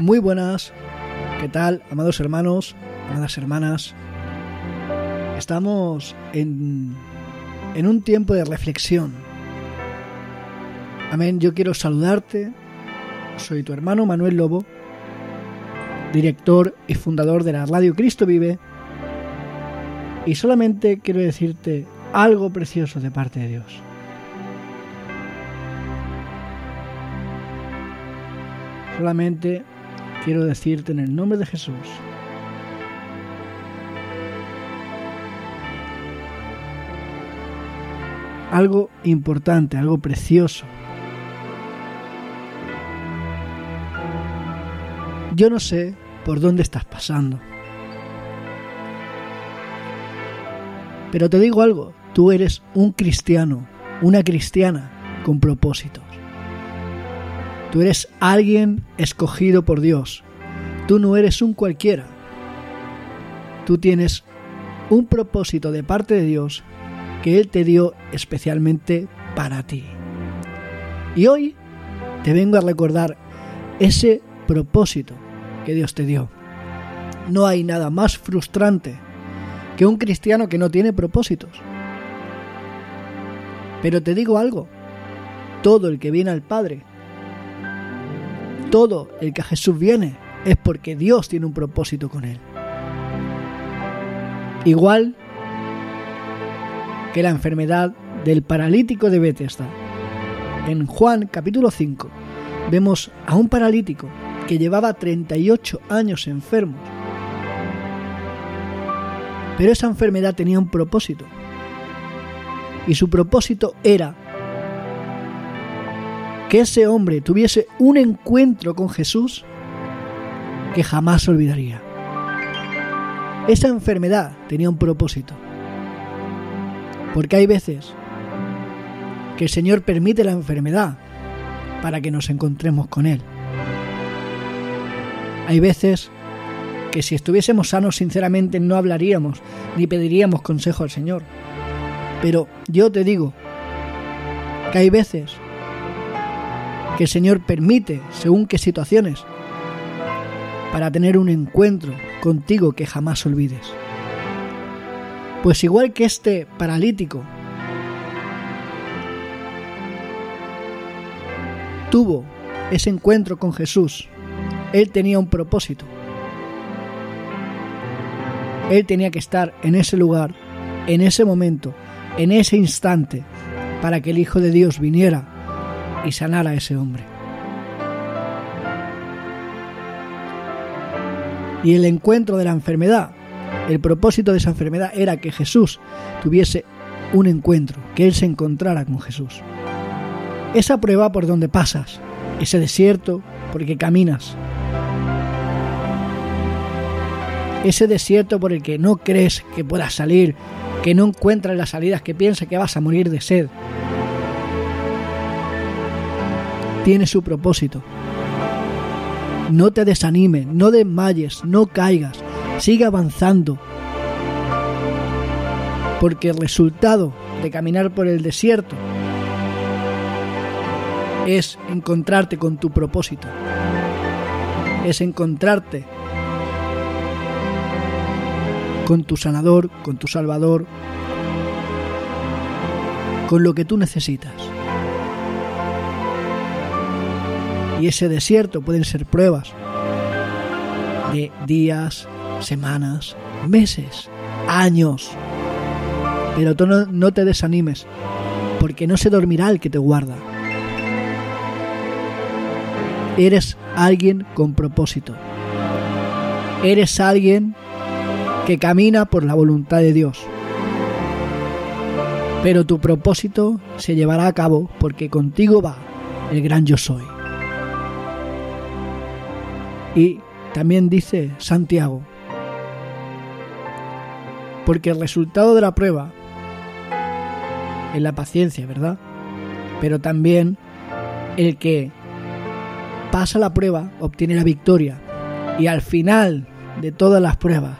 Muy buenas, ¿qué tal, amados hermanos, amadas hermanas? Estamos en, en un tiempo de reflexión. Amén, yo quiero saludarte. Soy tu hermano Manuel Lobo, director y fundador de la Radio Cristo Vive. Y solamente quiero decirte algo precioso de parte de Dios. Solamente quiero decirte en el nombre de Jesús. Algo importante, algo precioso. Yo no sé por dónde estás pasando. Pero te digo algo, tú eres un cristiano, una cristiana con propósitos. Tú eres alguien escogido por Dios. Tú no eres un cualquiera. Tú tienes un propósito de parte de Dios que Él te dio especialmente para ti. Y hoy te vengo a recordar ese propósito que Dios te dio. No hay nada más frustrante que un cristiano que no tiene propósitos. Pero te digo algo, todo el que viene al Padre todo el que a Jesús viene es porque Dios tiene un propósito con él. Igual que la enfermedad del paralítico de Bethesda. En Juan capítulo 5 vemos a un paralítico que llevaba 38 años enfermo. Pero esa enfermedad tenía un propósito. Y su propósito era que ese hombre tuviese un encuentro con Jesús que jamás olvidaría. Esa enfermedad tenía un propósito. Porque hay veces que el Señor permite la enfermedad para que nos encontremos con Él. Hay veces que si estuviésemos sanos sinceramente no hablaríamos ni pediríamos consejo al Señor. Pero yo te digo que hay veces que el Señor permite según qué situaciones para tener un encuentro contigo que jamás olvides. Pues igual que este paralítico tuvo ese encuentro con Jesús, él tenía un propósito. Él tenía que estar en ese lugar, en ese momento, en ese instante, para que el Hijo de Dios viniera y sanar a ese hombre. Y el encuentro de la enfermedad, el propósito de esa enfermedad era que Jesús tuviese un encuentro, que Él se encontrara con Jesús. Esa prueba por donde pasas, ese desierto por el que caminas, ese desierto por el que no crees que puedas salir, que no encuentras las salidas, que piensas que vas a morir de sed, tiene su propósito. No te desanimes, no desmayes, no caigas, sigue avanzando. Porque el resultado de caminar por el desierto es encontrarte con tu propósito. Es encontrarte con tu sanador, con tu salvador, con lo que tú necesitas. Y ese desierto pueden ser pruebas de días, semanas, meses, años. Pero tú no, te desanimes, porque no se dormirá el que te guarda. Eres alguien con propósito. Eres alguien que camina por la voluntad de Dios. Pero tu propósito se llevará a cabo porque contigo va el gran yo soy. Y también dice Santiago, porque el resultado de la prueba es la paciencia, ¿verdad? Pero también el que pasa la prueba obtiene la victoria. Y al final de todas las pruebas,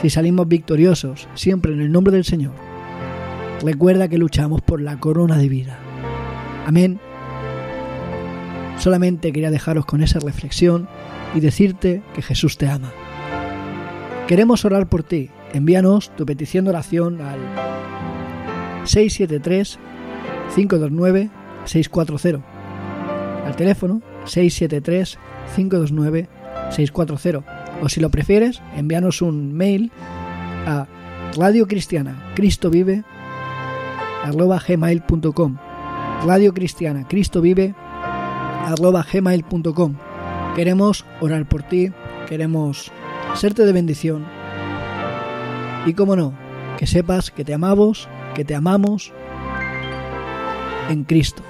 si salimos victoriosos, siempre en el nombre del Señor, recuerda que luchamos por la corona de vida. Amén. Solamente quería dejaros con esa reflexión y decirte que Jesús te ama. Queremos orar por ti. Envíanos tu petición de oración al 673 529 640. Al teléfono 673 529 640. O si lo prefieres, envíanos un mail a Radio Cristiana Cristo Vive gmail.com Radio Cristiana Cristo Vive arroba gmail.com Queremos orar por ti, queremos serte de bendición y como no, que sepas que te amamos, que te amamos en Cristo.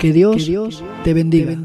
Que Dios, te bendiga.